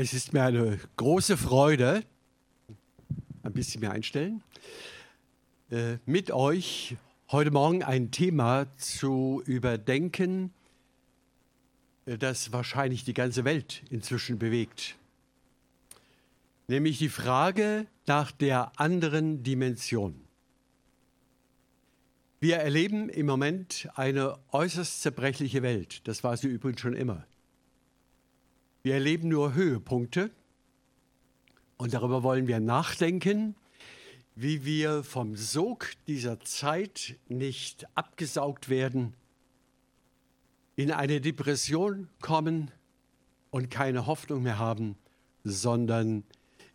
Es ist mir eine große Freude, ein bisschen mehr einstellen, äh, mit euch heute Morgen ein Thema zu überdenken, äh, das wahrscheinlich die ganze Welt inzwischen bewegt. Nämlich die Frage nach der anderen Dimension. Wir erleben im Moment eine äußerst zerbrechliche Welt. Das war sie übrigens schon immer. Wir erleben nur Höhepunkte und darüber wollen wir nachdenken, wie wir vom Sog dieser Zeit nicht abgesaugt werden, in eine Depression kommen und keine Hoffnung mehr haben, sondern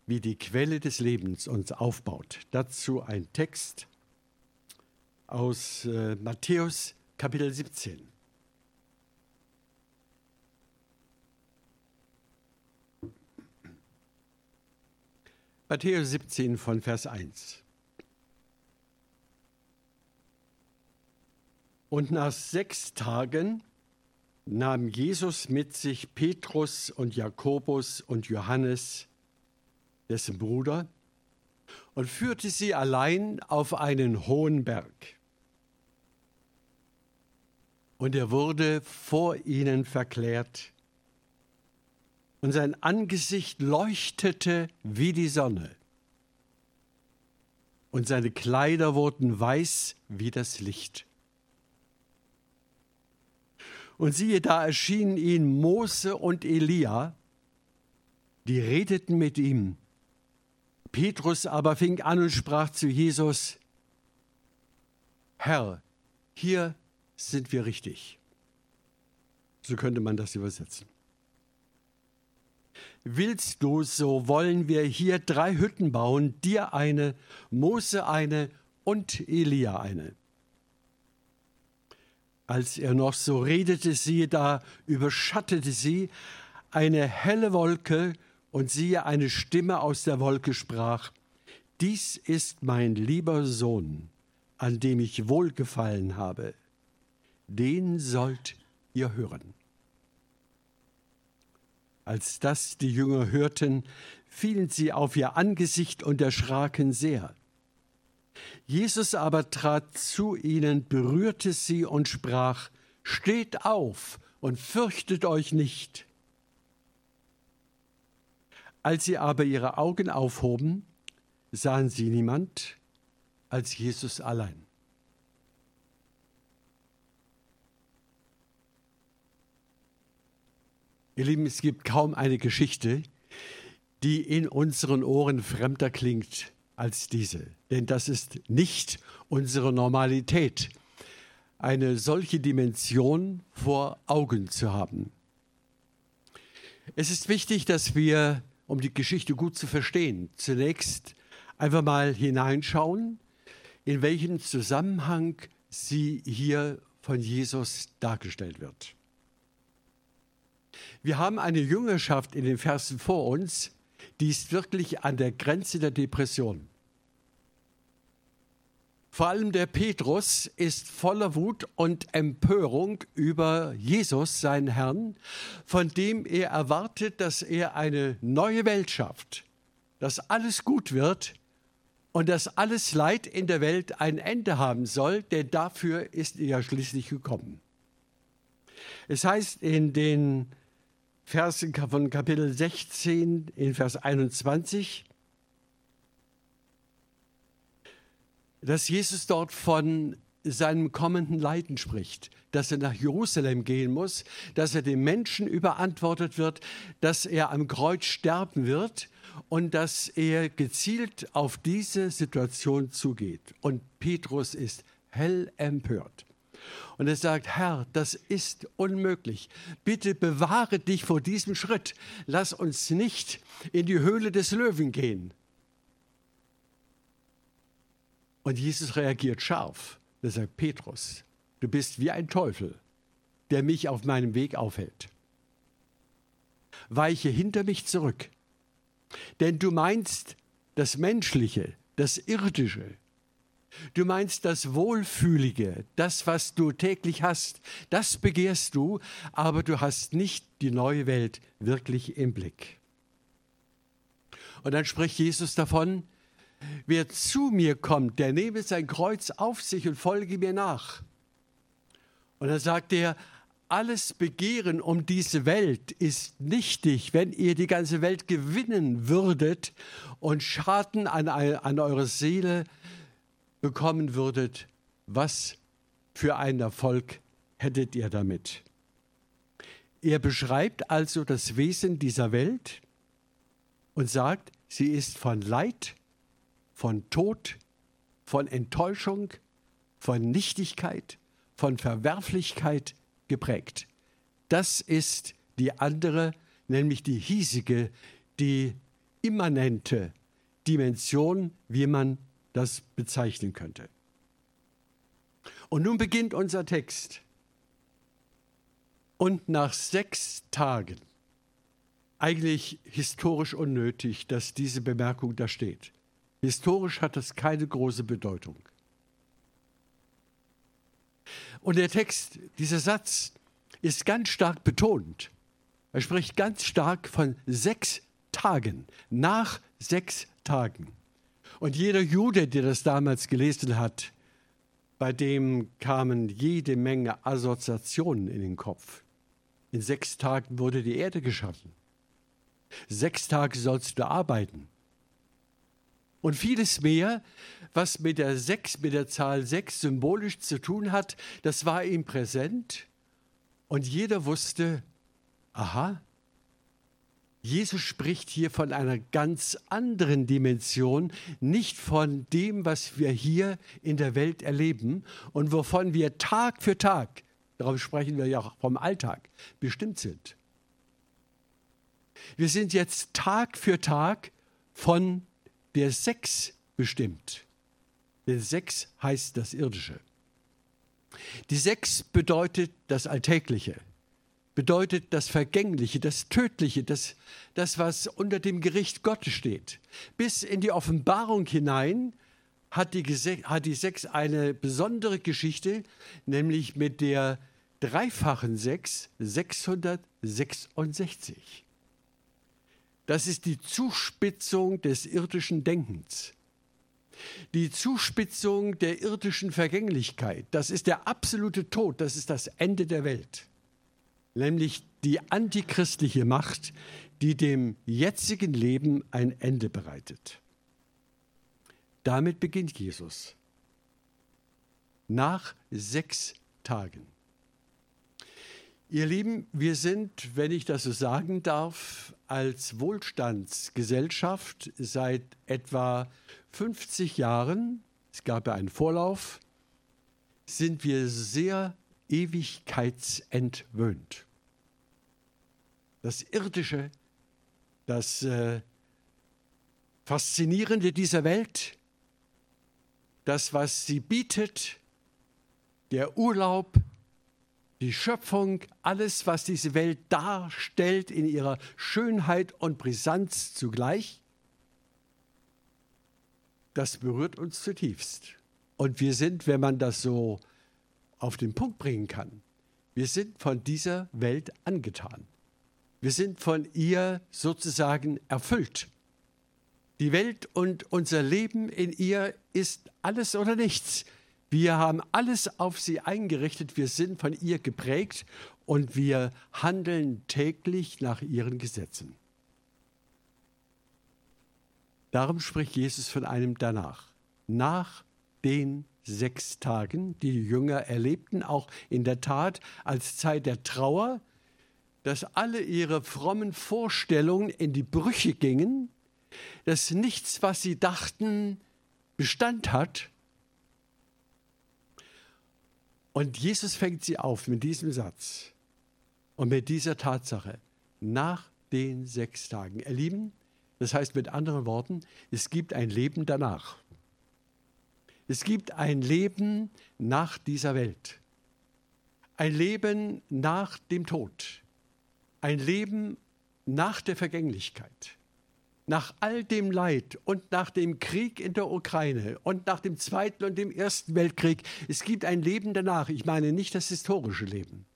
wie die Quelle des Lebens uns aufbaut. Dazu ein Text aus äh, Matthäus Kapitel 17. Matthäus 17 von Vers 1. Und nach sechs Tagen nahm Jesus mit sich Petrus und Jakobus und Johannes, dessen Bruder, und führte sie allein auf einen hohen Berg. Und er wurde vor ihnen verklärt und sein Angesicht leuchtete wie die Sonne. Und seine Kleider wurden weiß wie das Licht. Und siehe, da erschienen ihnen Mose und Elia, die redeten mit ihm. Petrus aber fing an und sprach zu Jesus, Herr, hier sind wir richtig. So könnte man das übersetzen. Willst du, so wollen wir hier drei Hütten bauen, dir eine, Mose eine und Elia eine. Als er noch so redete, siehe da, überschattete sie eine helle Wolke, und siehe, eine Stimme aus der Wolke sprach, Dies ist mein lieber Sohn, an dem ich wohlgefallen habe, den sollt ihr hören. Als das die Jünger hörten, fielen sie auf ihr Angesicht und erschraken sehr. Jesus aber trat zu ihnen, berührte sie und sprach, Steht auf und fürchtet euch nicht. Als sie aber ihre Augen aufhoben, sahen sie niemand als Jesus allein. Ihr Lieben, es gibt kaum eine Geschichte, die in unseren Ohren fremder klingt als diese. Denn das ist nicht unsere Normalität, eine solche Dimension vor Augen zu haben. Es ist wichtig, dass wir, um die Geschichte gut zu verstehen, zunächst einfach mal hineinschauen, in welchem Zusammenhang sie hier von Jesus dargestellt wird. Wir haben eine Jüngerschaft in den Versen vor uns, die ist wirklich an der Grenze der Depression. Vor allem der Petrus ist voller Wut und Empörung über Jesus, seinen Herrn, von dem er erwartet, dass er eine neue Welt schafft, dass alles gut wird und dass alles Leid in der Welt ein Ende haben soll, denn dafür ist er ja schließlich gekommen. Es heißt in den Versen von Kapitel 16 in Vers 21, dass Jesus dort von seinem kommenden Leiden spricht, dass er nach Jerusalem gehen muss, dass er den Menschen überantwortet wird, dass er am Kreuz sterben wird und dass er gezielt auf diese Situation zugeht. Und Petrus ist hell empört. Und er sagt, Herr, das ist unmöglich. Bitte bewahre dich vor diesem Schritt. Lass uns nicht in die Höhle des Löwen gehen. Und Jesus reagiert scharf. Er sagt, Petrus, du bist wie ein Teufel, der mich auf meinem Weg aufhält. Weiche hinter mich zurück, denn du meinst das Menschliche, das Irdische, Du meinst das Wohlfühlige, das, was du täglich hast, das begehrst du, aber du hast nicht die neue Welt wirklich im Blick. Und dann spricht Jesus davon, wer zu mir kommt, der nehme sein Kreuz auf sich und folge mir nach. Und dann sagt er, alles Begehren um diese Welt ist nichtig, wenn ihr die ganze Welt gewinnen würdet und Schaden an, an eure Seele bekommen würdet. Was für einen Erfolg hättet ihr damit? Er beschreibt also das Wesen dieser Welt und sagt, sie ist von Leid, von Tod, von Enttäuschung, von Nichtigkeit, von Verwerflichkeit geprägt. Das ist die andere, nämlich die hiesige, die immanente Dimension, wie man das bezeichnen könnte. Und nun beginnt unser Text. Und nach sechs Tagen, eigentlich historisch unnötig, dass diese Bemerkung da steht. Historisch hat das keine große Bedeutung. Und der Text, dieser Satz ist ganz stark betont. Er spricht ganz stark von sechs Tagen, nach sechs Tagen. Und jeder Jude, der das damals gelesen hat, bei dem kamen jede Menge Assoziationen in den Kopf. In sechs Tagen wurde die Erde geschaffen. Sechs Tage sollst du arbeiten. Und vieles mehr, was mit der sechs, mit der Zahl sechs symbolisch zu tun hat, das war ihm präsent. Und jeder wusste, aha, Jesus spricht hier von einer ganz anderen Dimension, nicht von dem, was wir hier in der Welt erleben und wovon wir Tag für Tag, darauf sprechen wir ja auch vom Alltag, bestimmt sind. Wir sind jetzt Tag für Tag von der Sechs bestimmt. Denn Sechs heißt das Irdische. Die Sechs bedeutet das Alltägliche, bedeutet das Vergängliche, das Tödliche, das, das, was unter dem Gericht Gottes steht. Bis in die Offenbarung hinein hat die, hat die Sechs eine besondere Geschichte, nämlich mit der dreifachen Sechs, 666. Das ist die Zuspitzung des irdischen Denkens. Die Zuspitzung der irdischen Vergänglichkeit, das ist der absolute Tod, das ist das Ende der Welt nämlich die antichristliche Macht, die dem jetzigen Leben ein Ende bereitet. Damit beginnt Jesus. Nach sechs Tagen. Ihr Lieben, wir sind, wenn ich das so sagen darf, als Wohlstandsgesellschaft seit etwa 50 Jahren, es gab ja einen Vorlauf, sind wir sehr ewigkeitsentwöhnt. Das Irdische, das äh, Faszinierende dieser Welt, das, was sie bietet, der Urlaub, die Schöpfung, alles, was diese Welt darstellt in ihrer Schönheit und Brisanz zugleich, das berührt uns zutiefst. Und wir sind, wenn man das so auf den Punkt bringen kann. Wir sind von dieser Welt angetan. Wir sind von ihr sozusagen erfüllt. Die Welt und unser Leben in ihr ist alles oder nichts. Wir haben alles auf sie eingerichtet, wir sind von ihr geprägt und wir handeln täglich nach ihren Gesetzen. Darum spricht Jesus von einem danach, nach den sechs Tagen, die Jünger erlebten, auch in der Tat als Zeit der Trauer, dass alle ihre frommen Vorstellungen in die Brüche gingen, dass nichts, was sie dachten, Bestand hat. Und Jesus fängt sie auf mit diesem Satz und mit dieser Tatsache nach den sechs Tagen. Ihr Lieben, das heißt mit anderen Worten, es gibt ein Leben danach. Es gibt ein Leben nach dieser Welt. Ein Leben nach dem Tod. Ein Leben nach der Vergänglichkeit. Nach all dem Leid und nach dem Krieg in der Ukraine und nach dem Zweiten und dem Ersten Weltkrieg, es gibt ein Leben danach. Ich meine nicht das historische Leben.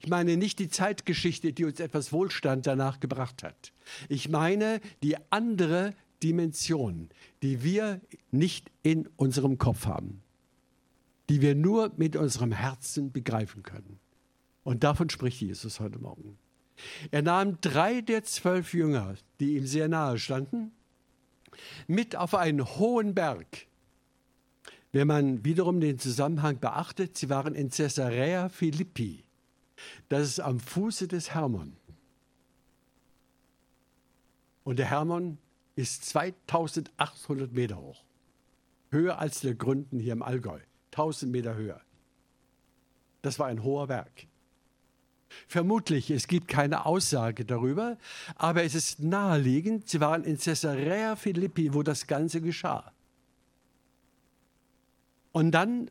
Ich meine nicht die Zeitgeschichte, die uns etwas Wohlstand danach gebracht hat. Ich meine die andere Dimension, die wir nicht in unserem Kopf haben, die wir nur mit unserem Herzen begreifen können. Und davon spricht Jesus heute Morgen. Er nahm drei der zwölf Jünger, die ihm sehr nahe standen, mit auf einen hohen Berg. Wenn man wiederum den Zusammenhang beachtet, sie waren in Caesarea Philippi. Das ist am Fuße des Hermon. Und der Hermon ist 2800 Meter hoch. Höher als der Gründen hier im Allgäu. 1000 Meter höher. Das war ein hoher Berg. Vermutlich, es gibt keine Aussage darüber, aber es ist naheliegend, sie waren in Caesarea Philippi, wo das Ganze geschah. Und dann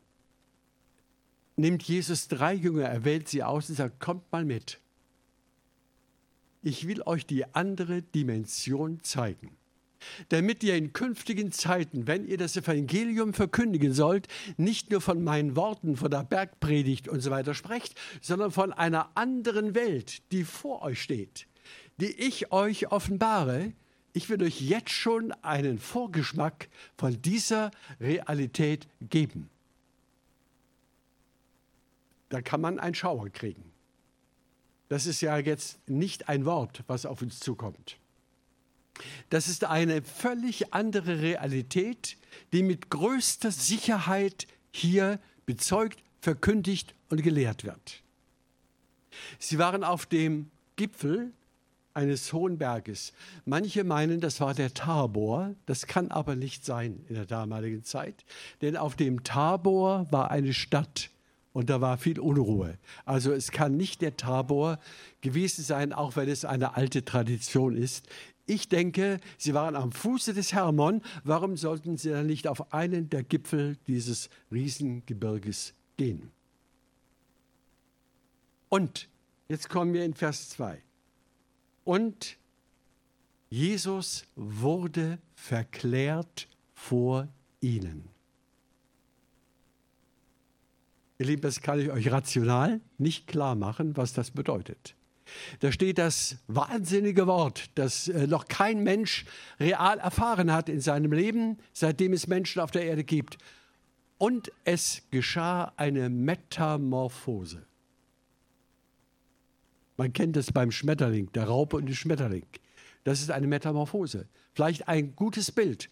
nimmt Jesus drei Jünger, er wählt sie aus und sagt, kommt mal mit. Ich will euch die andere Dimension zeigen damit ihr in künftigen Zeiten, wenn ihr das Evangelium verkündigen sollt, nicht nur von meinen Worten, von der Bergpredigt und so weiter sprecht, sondern von einer anderen Welt, die vor euch steht, die ich euch offenbare. Ich will euch jetzt schon einen Vorgeschmack von dieser Realität geben. Da kann man einen Schauer kriegen. Das ist ja jetzt nicht ein Wort, was auf uns zukommt. Das ist eine völlig andere Realität, die mit größter Sicherheit hier bezeugt, verkündigt und gelehrt wird. Sie waren auf dem Gipfel eines hohen Berges. Manche meinen, das war der Tabor, das kann aber nicht sein in der damaligen Zeit, denn auf dem Tabor war eine Stadt und da war viel Unruhe. Also es kann nicht der Tabor gewesen sein, auch wenn es eine alte Tradition ist. Ich denke, sie waren am Fuße des Hermon. Warum sollten sie dann nicht auf einen der Gipfel dieses Riesengebirges gehen? Und, jetzt kommen wir in Vers 2. Und Jesus wurde verklärt vor ihnen. Ihr Lieben, das kann ich euch rational nicht klar machen, was das bedeutet. Da steht das wahnsinnige Wort, das äh, noch kein Mensch real erfahren hat in seinem Leben, seitdem es Menschen auf der Erde gibt. Und es geschah eine Metamorphose. Man kennt es beim Schmetterling, der Raupe und dem Schmetterling. Das ist eine Metamorphose. Vielleicht ein gutes Bild.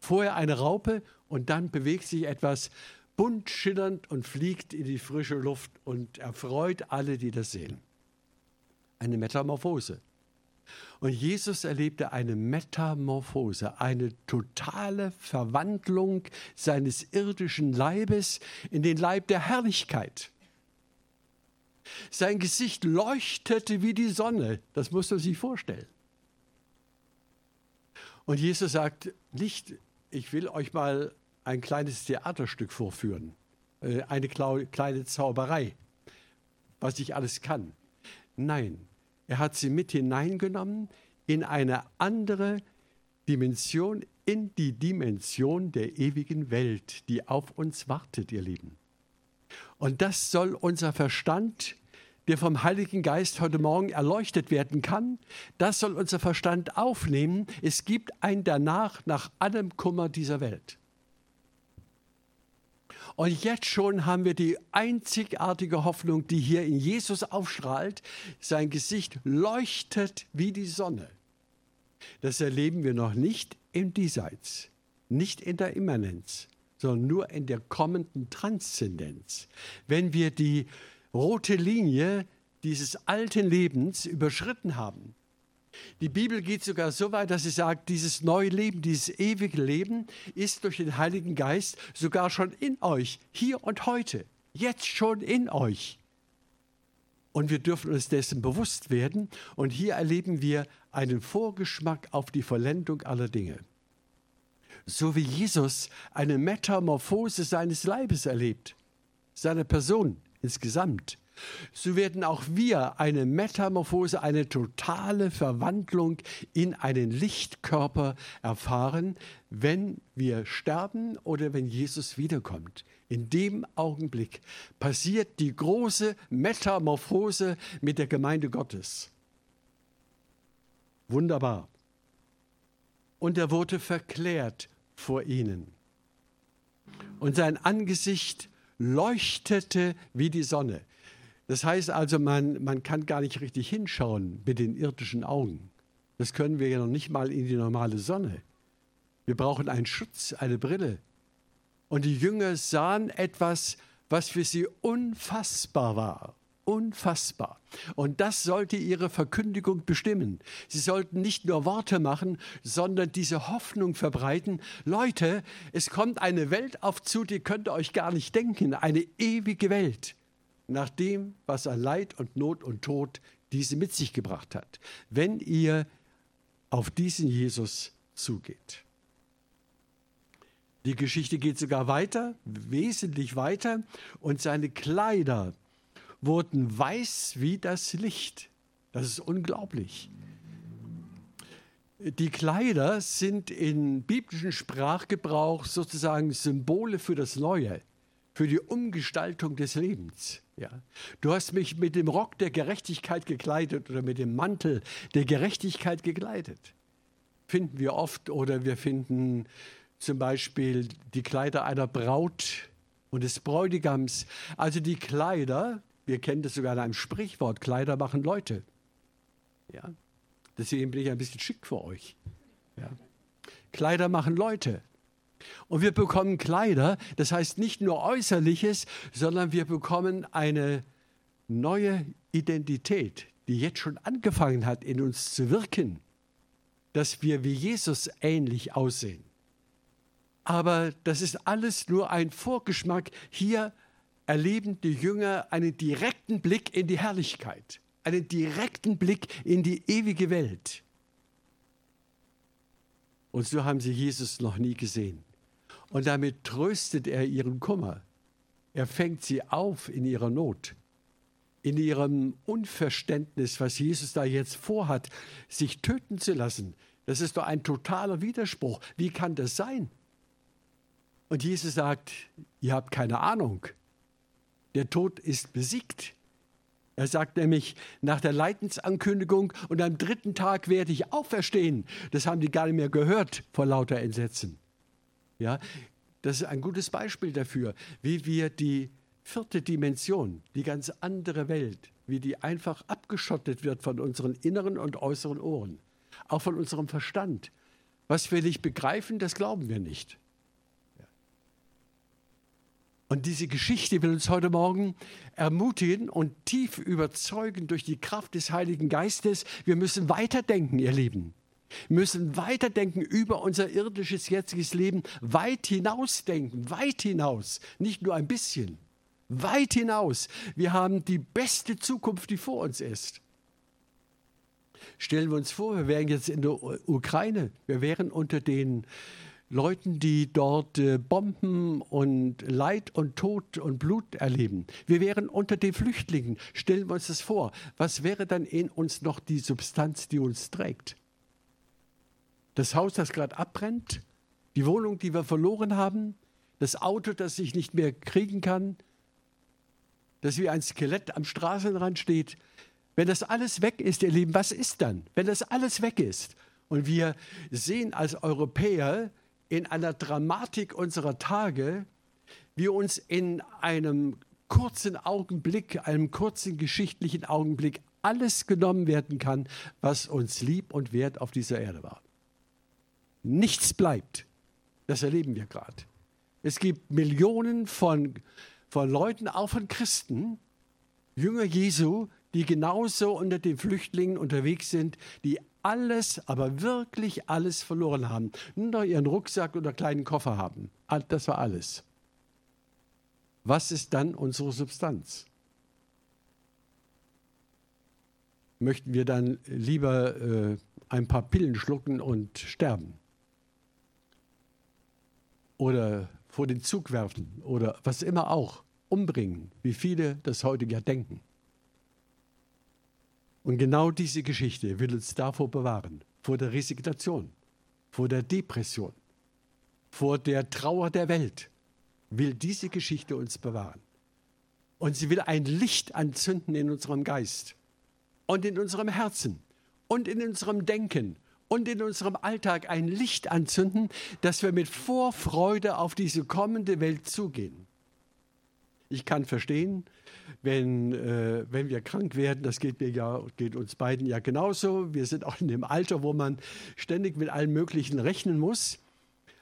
Vorher eine Raupe und dann bewegt sich etwas bunt schillernd und fliegt in die frische Luft und erfreut alle, die das sehen eine Metamorphose. Und Jesus erlebte eine Metamorphose, eine totale Verwandlung seines irdischen Leibes in den Leib der Herrlichkeit. Sein Gesicht leuchtete wie die Sonne, das muss man sich vorstellen. Und Jesus sagt nicht, ich will euch mal ein kleines Theaterstück vorführen, äh, eine kleine Zauberei, was ich alles kann. Nein, er hat sie mit hineingenommen in eine andere Dimension, in die Dimension der ewigen Welt, die auf uns wartet, ihr Lieben. Und das soll unser Verstand, der vom Heiligen Geist heute Morgen erleuchtet werden kann, das soll unser Verstand aufnehmen. Es gibt ein Danach nach allem Kummer dieser Welt. Und jetzt schon haben wir die einzigartige Hoffnung, die hier in Jesus aufstrahlt. Sein Gesicht leuchtet wie die Sonne. Das erleben wir noch nicht im Diesseits, nicht in der Immanenz, sondern nur in der kommenden Transzendenz. Wenn wir die rote Linie dieses alten Lebens überschritten haben, die Bibel geht sogar so weit, dass sie sagt, dieses neue Leben, dieses ewige Leben ist durch den Heiligen Geist sogar schon in euch, hier und heute, jetzt schon in euch. Und wir dürfen uns dessen bewusst werden. Und hier erleben wir einen Vorgeschmack auf die Vollendung aller Dinge. So wie Jesus eine Metamorphose seines Leibes erlebt, seiner Person insgesamt so werden auch wir eine Metamorphose, eine totale Verwandlung in einen Lichtkörper erfahren, wenn wir sterben oder wenn Jesus wiederkommt. In dem Augenblick passiert die große Metamorphose mit der Gemeinde Gottes. Wunderbar. und er wurde verklärt vor ihnen. Und sein Angesicht leuchtete wie die Sonne. Das heißt also, man, man kann gar nicht richtig hinschauen mit den irdischen Augen. Das können wir ja noch nicht mal in die normale Sonne. Wir brauchen einen Schutz, eine Brille. Und die Jünger sahen etwas, was für sie unfassbar war. Unfassbar. Und das sollte ihre Verkündigung bestimmen. Sie sollten nicht nur Worte machen, sondern diese Hoffnung verbreiten. Leute, es kommt eine Welt auf zu, die könnt ihr euch gar nicht denken. Eine ewige Welt. Nach dem, was an Leid und Not und Tod diese mit sich gebracht hat. Wenn ihr auf diesen Jesus zugeht. Die Geschichte geht sogar weiter, wesentlich weiter, und seine Kleider wurden weiß wie das Licht. Das ist unglaublich. Die Kleider sind in biblischen Sprachgebrauch sozusagen Symbole für das Neue, für die Umgestaltung des Lebens. Ja. Du hast mich mit dem Rock der Gerechtigkeit gekleidet oder mit dem Mantel der Gerechtigkeit gekleidet. Finden wir oft oder wir finden zum Beispiel die Kleider einer Braut und des Bräutigams. Also die Kleider wir kennen das sogar in einem Sprichwort, Kleider machen Leute. Ja? Deswegen bin ich ein bisschen schick für euch. Ja? Kleider machen Leute. Und wir bekommen Kleider, das heißt nicht nur äußerliches, sondern wir bekommen eine neue Identität, die jetzt schon angefangen hat, in uns zu wirken, dass wir wie Jesus ähnlich aussehen. Aber das ist alles nur ein Vorgeschmack. Hier erleben die Jünger einen direkten Blick in die Herrlichkeit, einen direkten Blick in die ewige Welt. Und so haben sie Jesus noch nie gesehen. Und damit tröstet er ihren Kummer. Er fängt sie auf in ihrer Not, in ihrem Unverständnis, was Jesus da jetzt vorhat, sich töten zu lassen. Das ist doch ein totaler Widerspruch. Wie kann das sein? Und Jesus sagt, ihr habt keine Ahnung. Der Tod ist besiegt. Er sagt nämlich nach der Leidensankündigung, und am dritten Tag werde ich auferstehen. Das haben die gar nicht mehr gehört vor lauter Entsetzen. Ja, das ist ein gutes Beispiel dafür, wie wir die vierte Dimension, die ganz andere Welt, wie die einfach abgeschottet wird von unseren inneren und äußeren Ohren, auch von unserem Verstand. Was wir nicht begreifen, das glauben wir nicht. Und diese Geschichte will uns heute Morgen ermutigen und tief überzeugen durch die Kraft des Heiligen Geistes. Wir müssen weiterdenken, ihr Lieben. Wir müssen weiterdenken über unser irdisches jetziges Leben, weit hinausdenken, weit hinaus, nicht nur ein bisschen, weit hinaus. Wir haben die beste Zukunft, die vor uns ist. Stellen wir uns vor, wir wären jetzt in der Ukraine, wir wären unter den Leuten, die dort äh, Bomben und Leid und Tod und Blut erleben. Wir wären unter den Flüchtlingen. Stellen wir uns das vor. Was wäre dann in uns noch die Substanz, die uns trägt? Das Haus, das gerade abbrennt? Die Wohnung, die wir verloren haben? Das Auto, das ich nicht mehr kriegen kann? Das wie ein Skelett am Straßenrand steht? Wenn das alles weg ist, ihr Lieben, was ist dann? Wenn das alles weg ist und wir sehen als Europäer, in einer Dramatik unserer Tage, wir uns in einem kurzen Augenblick, einem kurzen geschichtlichen Augenblick alles genommen werden kann, was uns lieb und wert auf dieser Erde war. Nichts bleibt. Das erleben wir gerade. Es gibt Millionen von, von Leuten, auch von Christen, Jünger Jesu, die genauso unter den Flüchtlingen unterwegs sind, die alles, aber wirklich alles verloren haben. Nur noch ihren Rucksack oder kleinen Koffer haben. Das war alles. Was ist dann unsere Substanz? Möchten wir dann lieber äh, ein paar Pillen schlucken und sterben? Oder vor den Zug werfen oder was immer auch, umbringen, wie viele das heute ja denken? Und genau diese Geschichte will uns davor bewahren, vor der Resignation, vor der Depression, vor der Trauer der Welt, will diese Geschichte uns bewahren. Und sie will ein Licht anzünden in unserem Geist und in unserem Herzen und in unserem Denken und in unserem Alltag ein Licht anzünden, dass wir mit Vorfreude auf diese kommende Welt zugehen. Ich kann verstehen, wenn, äh, wenn wir krank werden, das geht mir ja, geht uns beiden ja genauso. Wir sind auch in dem Alter, wo man ständig mit allem Möglichen rechnen muss.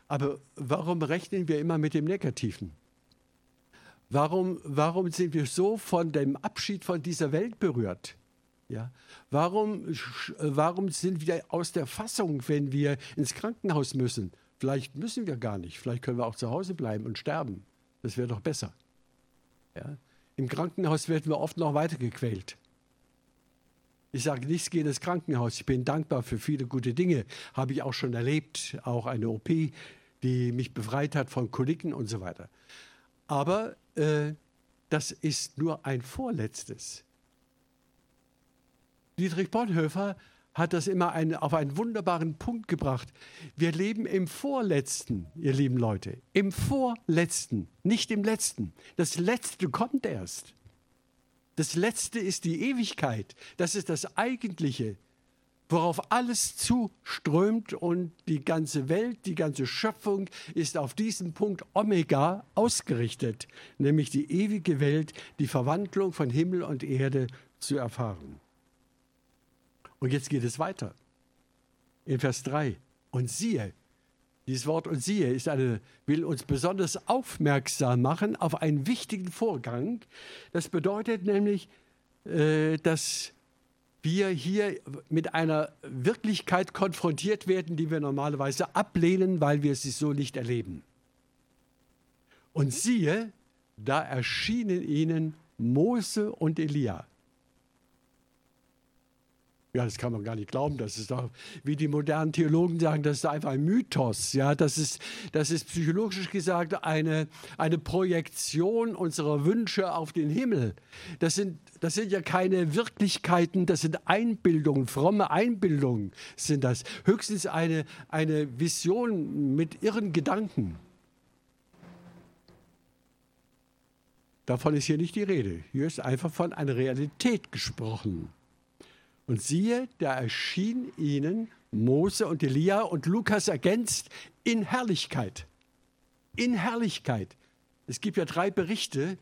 Aber warum rechnen wir immer mit dem Negativen? Warum, warum sind wir so von dem Abschied von dieser Welt berührt? Ja? Warum, warum sind wir aus der Fassung, wenn wir ins Krankenhaus müssen? Vielleicht müssen wir gar nicht. Vielleicht können wir auch zu Hause bleiben und sterben. Das wäre doch besser. Ja? Im Krankenhaus werden wir oft noch weiter gequält. Ich sage nichts gegen das Krankenhaus. Ich bin dankbar für viele gute Dinge. Habe ich auch schon erlebt. Auch eine OP, die mich befreit hat von Koliken und so weiter. Aber äh, das ist nur ein vorletztes. Dietrich Bonhoeffer hat das immer ein, auf einen wunderbaren Punkt gebracht. Wir leben im Vorletzten, ihr lieben Leute. Im Vorletzten, nicht im Letzten. Das Letzte kommt erst. Das Letzte ist die Ewigkeit. Das ist das Eigentliche, worauf alles zuströmt und die ganze Welt, die ganze Schöpfung ist auf diesen Punkt Omega ausgerichtet, nämlich die ewige Welt, die Verwandlung von Himmel und Erde zu erfahren. Und jetzt geht es weiter. In Vers 3. Und siehe, dieses Wort und siehe ist eine, will uns besonders aufmerksam machen auf einen wichtigen Vorgang. Das bedeutet nämlich, äh, dass wir hier mit einer Wirklichkeit konfrontiert werden, die wir normalerweise ablehnen, weil wir sie so nicht erleben. Und siehe, da erschienen ihnen Mose und Elia. Ja, das kann man gar nicht glauben. Das ist doch, wie die modernen Theologen sagen, das ist einfach ein Mythos. Ja, das ist, das ist psychologisch gesagt eine, eine Projektion unserer Wünsche auf den Himmel. Das sind, das sind ja keine Wirklichkeiten, das sind Einbildungen, fromme Einbildungen sind das. Höchstens eine, eine Vision mit irren Gedanken. Davon ist hier nicht die Rede. Hier ist einfach von einer Realität gesprochen. Und siehe, da erschien ihnen Mose und Elia und Lukas ergänzt in Herrlichkeit. In Herrlichkeit. Es gibt ja drei Berichte.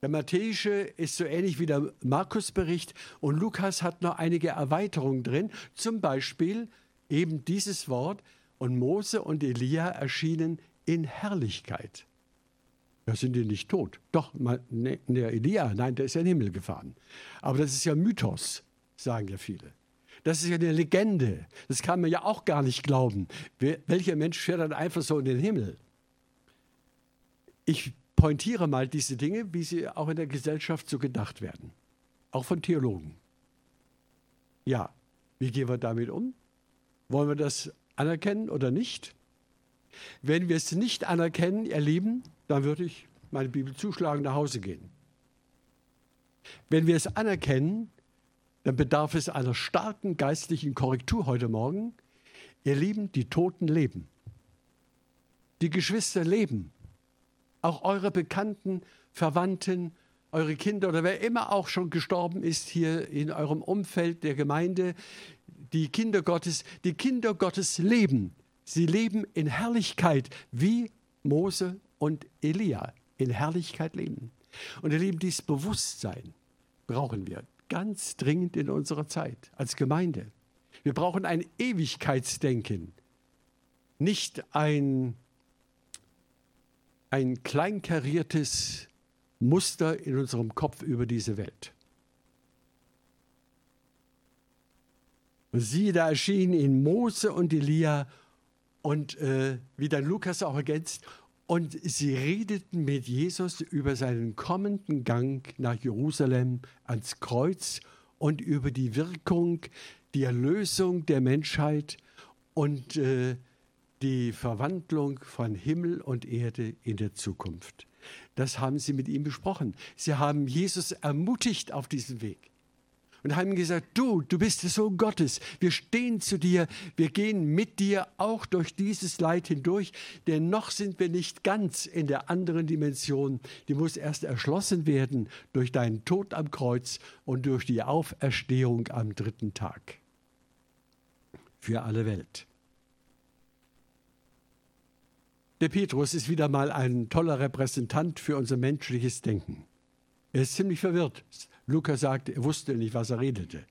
Der Matthäische ist so ähnlich wie der Markus-Bericht und Lukas hat noch einige Erweiterungen drin. Zum Beispiel eben dieses Wort und Mose und Elia erschienen in Herrlichkeit. Da sind die nicht tot. Doch, ne, der Elia, nein, der ist ja in den Himmel gefahren. Aber das ist ja Mythos sagen ja viele. Das ist ja eine Legende. Das kann man ja auch gar nicht glauben. Welcher Mensch fährt dann einfach so in den Himmel? Ich pointiere mal diese Dinge, wie sie auch in der Gesellschaft so gedacht werden. Auch von Theologen. Ja, wie gehen wir damit um? Wollen wir das anerkennen oder nicht? Wenn wir es nicht anerkennen, ihr Lieben, dann würde ich meine Bibel zuschlagen, nach Hause gehen. Wenn wir es anerkennen, dann bedarf es einer starken geistlichen Korrektur heute Morgen. Ihr Lieben, die Toten leben. Die Geschwister leben. Auch eure Bekannten, Verwandten, eure Kinder oder wer immer auch schon gestorben ist hier in eurem Umfeld der Gemeinde, die Kinder Gottes, die Kinder Gottes leben. Sie leben in Herrlichkeit, wie Mose und Elia in Herrlichkeit leben. Und ihr Lieben, dieses Bewusstsein brauchen wir ganz dringend in unserer Zeit als Gemeinde. Wir brauchen ein Ewigkeitsdenken, nicht ein, ein kleinkariertes Muster in unserem Kopf über diese Welt. Und siehe, da erschienen in Mose und Elia und äh, wie dann Lukas auch ergänzt, und sie redeten mit Jesus über seinen kommenden Gang nach Jerusalem ans Kreuz und über die Wirkung, die Erlösung der Menschheit und äh, die Verwandlung von Himmel und Erde in der Zukunft. Das haben sie mit ihm besprochen. Sie haben Jesus ermutigt auf diesem Weg und haben gesagt, du, du bist der Sohn Gottes. Wir stehen zu dir, wir gehen mit dir auch durch dieses Leid hindurch, denn noch sind wir nicht ganz in der anderen Dimension. Die muss erst erschlossen werden durch deinen Tod am Kreuz und durch die Auferstehung am dritten Tag. für alle Welt. Der Petrus ist wieder mal ein toller Repräsentant für unser menschliches Denken. Er ist ziemlich verwirrt. Lukas sagt, er wusste nicht, was er redete.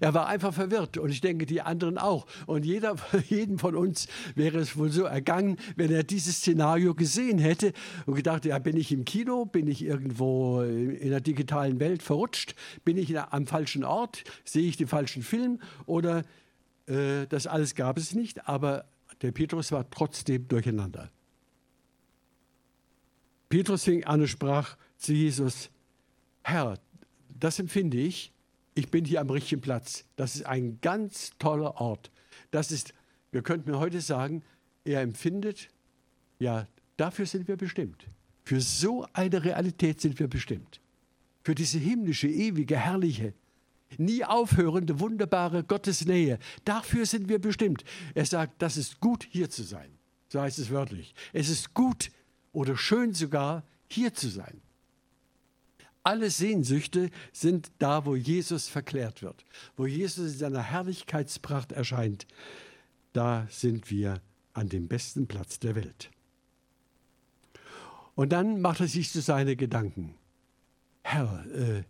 Er war einfach verwirrt und ich denke, die anderen auch. Und jeder, jeden von uns wäre es wohl so ergangen, wenn er dieses Szenario gesehen hätte und gedacht, ja, bin ich im Kino, bin ich irgendwo in der digitalen Welt verrutscht, bin ich am falschen Ort, sehe ich den falschen Film oder äh, das alles gab es nicht, aber der Petrus war trotzdem durcheinander. Petrus fing an und sprach zu Jesus, Herr, das empfinde ich, ich bin hier am richtigen Platz. Das ist ein ganz toller Ort. Das ist, wir könnten heute sagen, er empfindet, ja, dafür sind wir bestimmt. Für so eine Realität sind wir bestimmt. Für diese himmlische, ewige, herrliche, nie aufhörende, wunderbare Gottesnähe. Dafür sind wir bestimmt. Er sagt, das ist gut, hier zu sein. So heißt es wörtlich. Es ist gut oder schön sogar, hier zu sein. Alle Sehnsüchte sind da, wo Jesus verklärt wird, wo Jesus in seiner Herrlichkeitspracht erscheint. Da sind wir an dem besten Platz der Welt. Und dann macht er sich zu seine Gedanken. Herr, äh,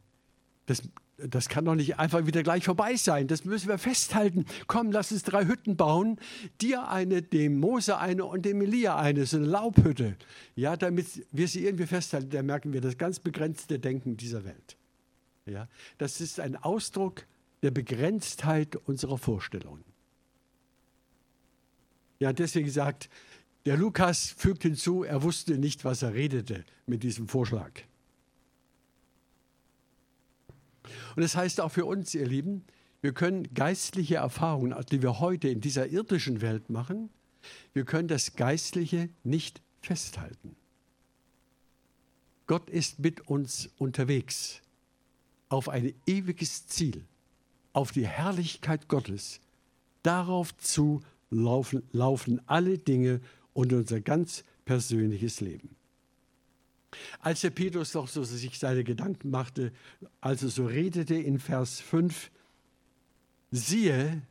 das, das kann doch nicht einfach wieder gleich vorbei sein. Das müssen wir festhalten. Komm, lass uns drei Hütten bauen. Dir eine, dem Mose eine und dem Elia eine, so eine Laubhütte. Ja, damit wir sie irgendwie festhalten, da merken wir das ganz begrenzte Denken dieser Welt. Ja, das ist ein Ausdruck der Begrenztheit unserer Vorstellungen. Ja, deswegen sagt, der Lukas fügt hinzu, er wusste nicht, was er redete mit diesem Vorschlag. Und das heißt auch für uns, ihr Lieben, wir können geistliche Erfahrungen, die wir heute in dieser irdischen Welt machen, wir können das Geistliche nicht festhalten. Gott ist mit uns unterwegs auf ein ewiges Ziel, auf die Herrlichkeit Gottes. Darauf zu laufen, laufen alle Dinge und unser ganz persönliches Leben. Als der Petrus doch so sich seine Gedanken machte, also so redete in Vers 5, siehe,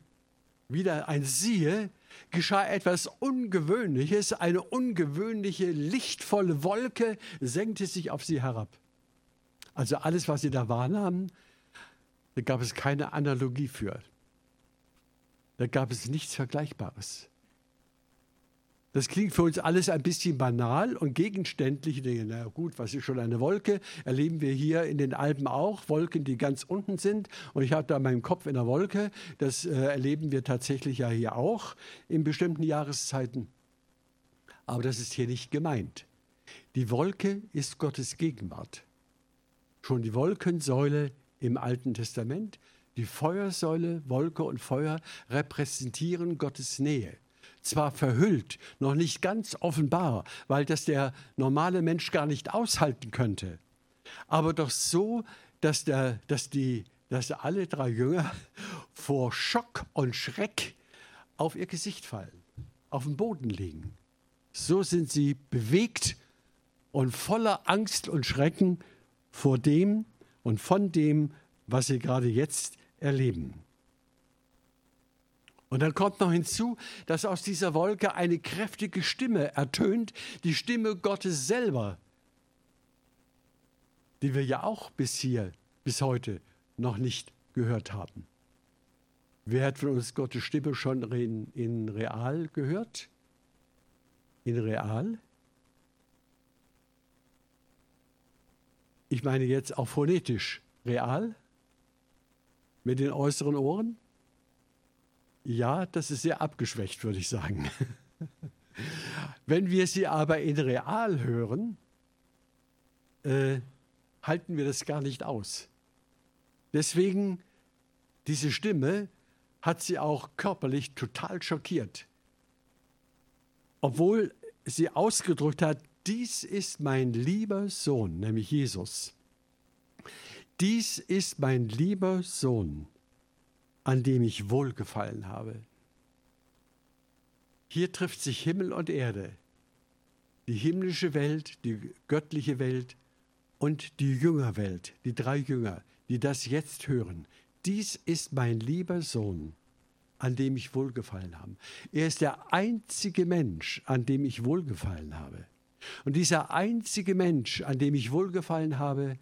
wieder ein siehe, geschah etwas Ungewöhnliches, eine ungewöhnliche, lichtvolle Wolke senkte sich auf sie herab. Also alles, was sie da wahrnahmen, da gab es keine Analogie für. Da gab es nichts Vergleichbares. Das klingt für uns alles ein bisschen banal und gegenständlich. Ich denke, na gut, was ist schon eine Wolke? Erleben wir hier in den Alpen auch Wolken, die ganz unten sind. Und ich habe da meinen Kopf in der Wolke. Das äh, erleben wir tatsächlich ja hier auch in bestimmten Jahreszeiten. Aber das ist hier nicht gemeint. Die Wolke ist Gottes Gegenwart. Schon die Wolkensäule im Alten Testament, die Feuersäule, Wolke und Feuer repräsentieren Gottes Nähe zwar verhüllt, noch nicht ganz offenbar, weil das der normale Mensch gar nicht aushalten könnte, aber doch so, dass, der, dass, die, dass alle drei Jünger vor Schock und Schreck auf ihr Gesicht fallen, auf den Boden liegen. So sind sie bewegt und voller Angst und Schrecken vor dem und von dem, was sie gerade jetzt erleben. Und dann kommt noch hinzu, dass aus dieser Wolke eine kräftige Stimme ertönt, die Stimme Gottes selber, die wir ja auch bis hier, bis heute noch nicht gehört haben. Wer hat von uns Gottes Stimme schon in, in real gehört? In real? Ich meine jetzt auch phonetisch. Real? Mit den äußeren Ohren? Ja, das ist sehr abgeschwächt, würde ich sagen. Wenn wir sie aber in real hören, äh, halten wir das gar nicht aus. Deswegen, diese Stimme hat sie auch körperlich total schockiert. Obwohl sie ausgedrückt hat, dies ist mein lieber Sohn, nämlich Jesus. Dies ist mein lieber Sohn, an dem ich wohlgefallen habe. Hier trifft sich Himmel und Erde, die himmlische Welt, die göttliche Welt und die Jüngerwelt, die drei Jünger, die das jetzt hören. Dies ist mein lieber Sohn, an dem ich wohlgefallen habe. Er ist der einzige Mensch, an dem ich wohlgefallen habe. Und dieser einzige Mensch, an dem ich wohlgefallen habe,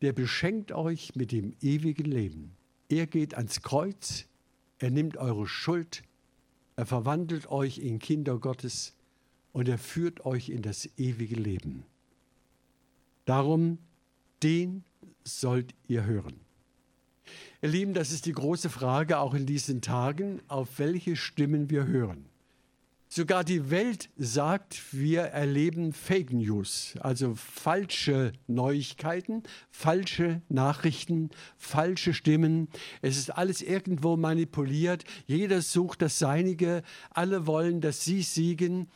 der beschenkt euch mit dem ewigen Leben. Er geht ans Kreuz, er nimmt eure Schuld, er verwandelt euch in Kinder Gottes und er führt euch in das ewige Leben. Darum, den sollt ihr hören. Ihr Lieben, das ist die große Frage auch in diesen Tagen, auf welche Stimmen wir hören. Sogar die Welt sagt, wir erleben Fake News, also falsche Neuigkeiten, falsche Nachrichten, falsche Stimmen. Es ist alles irgendwo manipuliert. Jeder sucht das Seinige. Alle wollen, dass sie siegen.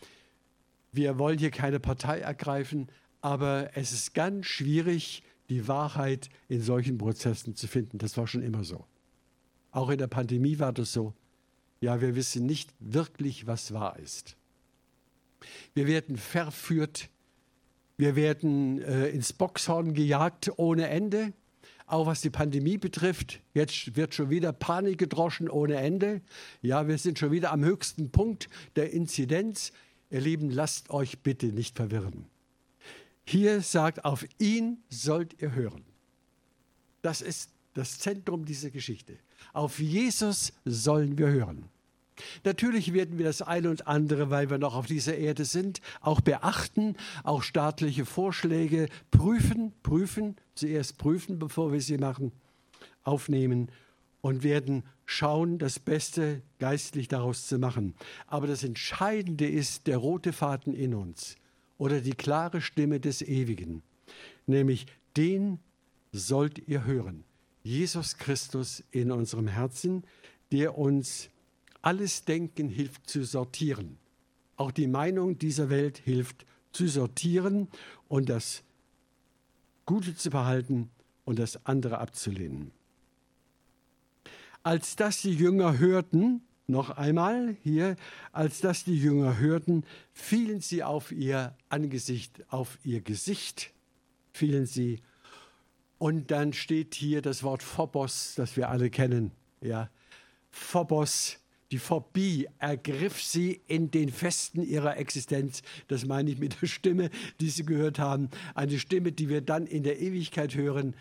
Wir wollen hier keine Partei ergreifen, aber es ist ganz schwierig, die Wahrheit in solchen Prozessen zu finden. Das war schon immer so. Auch in der Pandemie war das so. Ja, wir wissen nicht wirklich, was wahr ist. Wir werden verführt, wir werden äh, ins Boxhorn gejagt ohne Ende. Auch was die Pandemie betrifft, jetzt wird schon wieder Panik gedroschen ohne Ende. Ja, wir sind schon wieder am höchsten Punkt der Inzidenz. Ihr Lieben, lasst euch bitte nicht verwirren. Hier sagt, auf ihn sollt ihr hören. Das ist das Zentrum dieser Geschichte. Auf Jesus sollen wir hören. Natürlich werden wir das eine und andere, weil wir noch auf dieser Erde sind, auch beachten, auch staatliche Vorschläge prüfen, prüfen, zuerst prüfen, bevor wir sie machen, aufnehmen und werden schauen, das Beste geistlich daraus zu machen. Aber das Entscheidende ist der rote Faden in uns oder die klare Stimme des Ewigen, nämlich den sollt ihr hören. Jesus Christus in unserem Herzen, der uns alles Denken hilft zu sortieren. Auch die Meinung dieser Welt hilft zu sortieren und das Gute zu behalten und das andere abzulehnen. Als das die Jünger hörten, noch einmal hier, als das die Jünger hörten, fielen sie auf ihr Angesicht, auf ihr Gesicht fielen sie. Und dann steht hier das Wort Phobos, das wir alle kennen. Ja, Phobos die Phobie ergriff sie in den Festen ihrer Existenz. Das meine ich mit der Stimme, die Sie gehört haben. Eine Stimme, die wir dann in der Ewigkeit hören.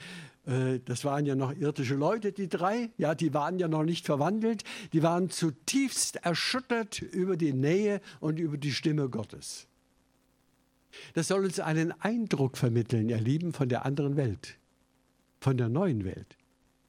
Äh, das waren ja noch irdische Leute, die drei. Ja, die waren ja noch nicht verwandelt. Die waren zutiefst erschüttert über die Nähe und über die Stimme Gottes. Das soll uns einen Eindruck vermitteln, ihr Lieben, von der anderen Welt, von der neuen Welt.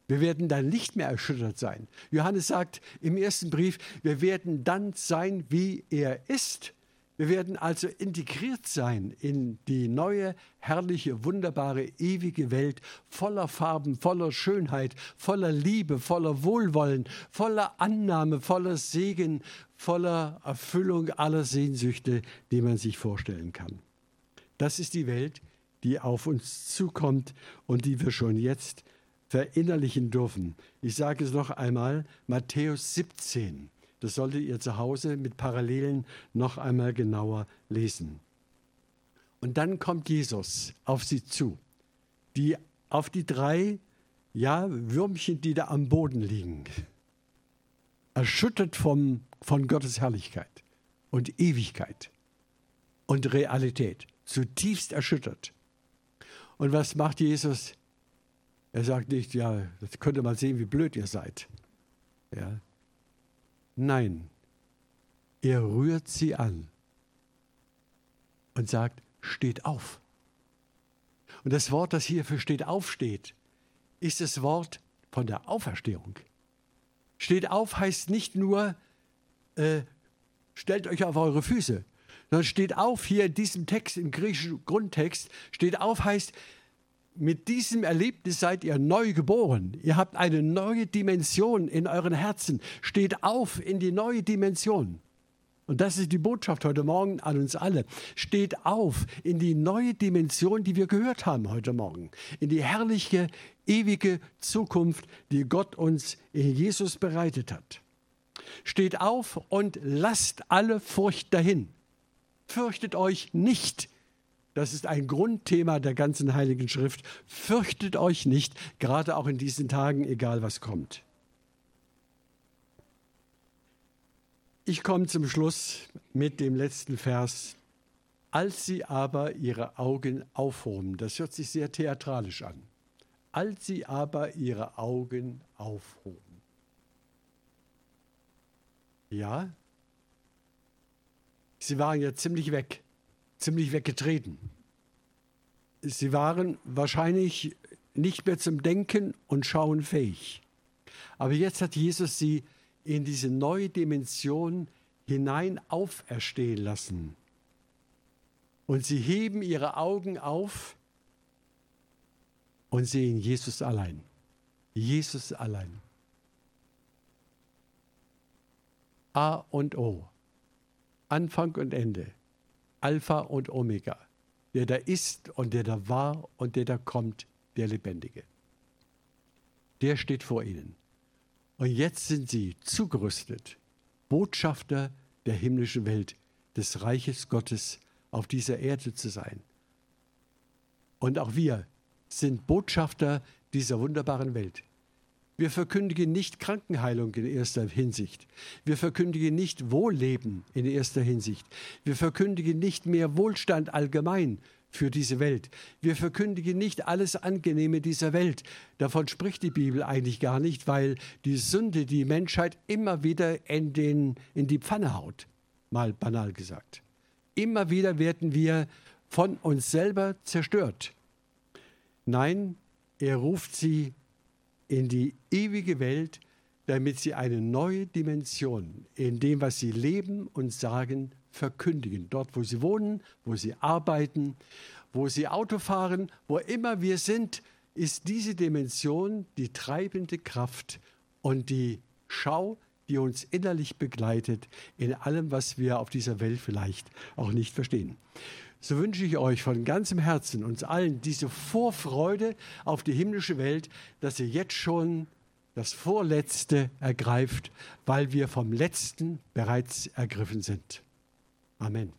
Wir werden dann nicht mehr erschüttert sein. Johannes sagt im ersten Brief, wir werden dann sein, wie er ist. Wir werden also integriert sein in die neue, herrliche, wunderbare, ewige Welt voller Farben, voller Schönheit, voller Liebe, voller Wohlwollen, voller Annahme, voller Segen, voller Erfüllung aller Sehnsüchte, die man sich vorstellen kann. Das ist die Welt, die auf uns zukommt und die wir schon jetzt verinnerlichen dürfen. Ich sage es noch einmal, Matthäus 17. Das solltet ihr zu Hause mit Parallelen noch einmal genauer lesen. Und dann kommt Jesus auf sie zu, die auf die drei ja, Würmchen, die da am Boden liegen, erschüttert vom, von Gottes Herrlichkeit und Ewigkeit und Realität, zutiefst erschüttert. Und was macht Jesus? Er sagt nicht, ja, das könnte man sehen, wie blöd ihr seid. Ja. Nein, er rührt sie an und sagt, steht auf. Und das Wort, das hier für steht auf steht, ist das Wort von der Auferstehung. Steht auf heißt nicht nur, äh, stellt euch auf eure Füße, sondern steht auf hier in diesem Text, im griechischen Grundtext, steht auf heißt, mit diesem Erlebnis seid ihr neu geboren. Ihr habt eine neue Dimension in euren Herzen. Steht auf in die neue Dimension. Und das ist die Botschaft heute Morgen an uns alle. Steht auf in die neue Dimension, die wir gehört haben heute Morgen. In die herrliche, ewige Zukunft, die Gott uns in Jesus bereitet hat. Steht auf und lasst alle Furcht dahin. Fürchtet euch nicht das ist ein Grundthema der ganzen Heiligen Schrift. Fürchtet euch nicht, gerade auch in diesen Tagen, egal was kommt. Ich komme zum Schluss mit dem letzten Vers. Als sie aber ihre Augen aufhoben, das hört sich sehr theatralisch an. Als sie aber ihre Augen aufhoben. Ja, sie waren ja ziemlich weg, ziemlich weggetreten. Sie waren wahrscheinlich nicht mehr zum Denken und Schauen fähig. Aber jetzt hat Jesus sie in diese neue Dimension hinein auferstehen lassen. Und sie heben ihre Augen auf und sehen Jesus allein. Jesus allein. A und O. Anfang und Ende. Alpha und Omega. Der da ist und der da war und der da kommt, der Lebendige. Der steht vor ihnen. Und jetzt sind sie zugerüstet, Botschafter der himmlischen Welt, des Reiches Gottes auf dieser Erde zu sein. Und auch wir sind Botschafter dieser wunderbaren Welt. Wir verkündigen nicht Krankenheilung in erster Hinsicht. Wir verkündigen nicht Wohlleben in erster Hinsicht. Wir verkündigen nicht mehr Wohlstand allgemein, für diese Welt. Wir verkündigen nicht alles Angenehme dieser Welt. Davon spricht die Bibel eigentlich gar nicht, weil die Sünde die Menschheit immer wieder in, den, in die Pfanne haut, mal banal gesagt. Immer wieder werden wir von uns selber zerstört. Nein, er ruft sie in die ewige Welt, damit sie eine neue Dimension in dem, was sie leben und sagen, verkündigen. Dort, wo sie wohnen, wo sie arbeiten, wo sie Auto fahren, wo immer wir sind, ist diese Dimension die treibende Kraft und die Schau, die uns innerlich begleitet in allem, was wir auf dieser Welt vielleicht auch nicht verstehen. So wünsche ich euch von ganzem Herzen uns allen diese Vorfreude auf die himmlische Welt, dass ihr jetzt schon das Vorletzte ergreift, weil wir vom Letzten bereits ergriffen sind. Amen.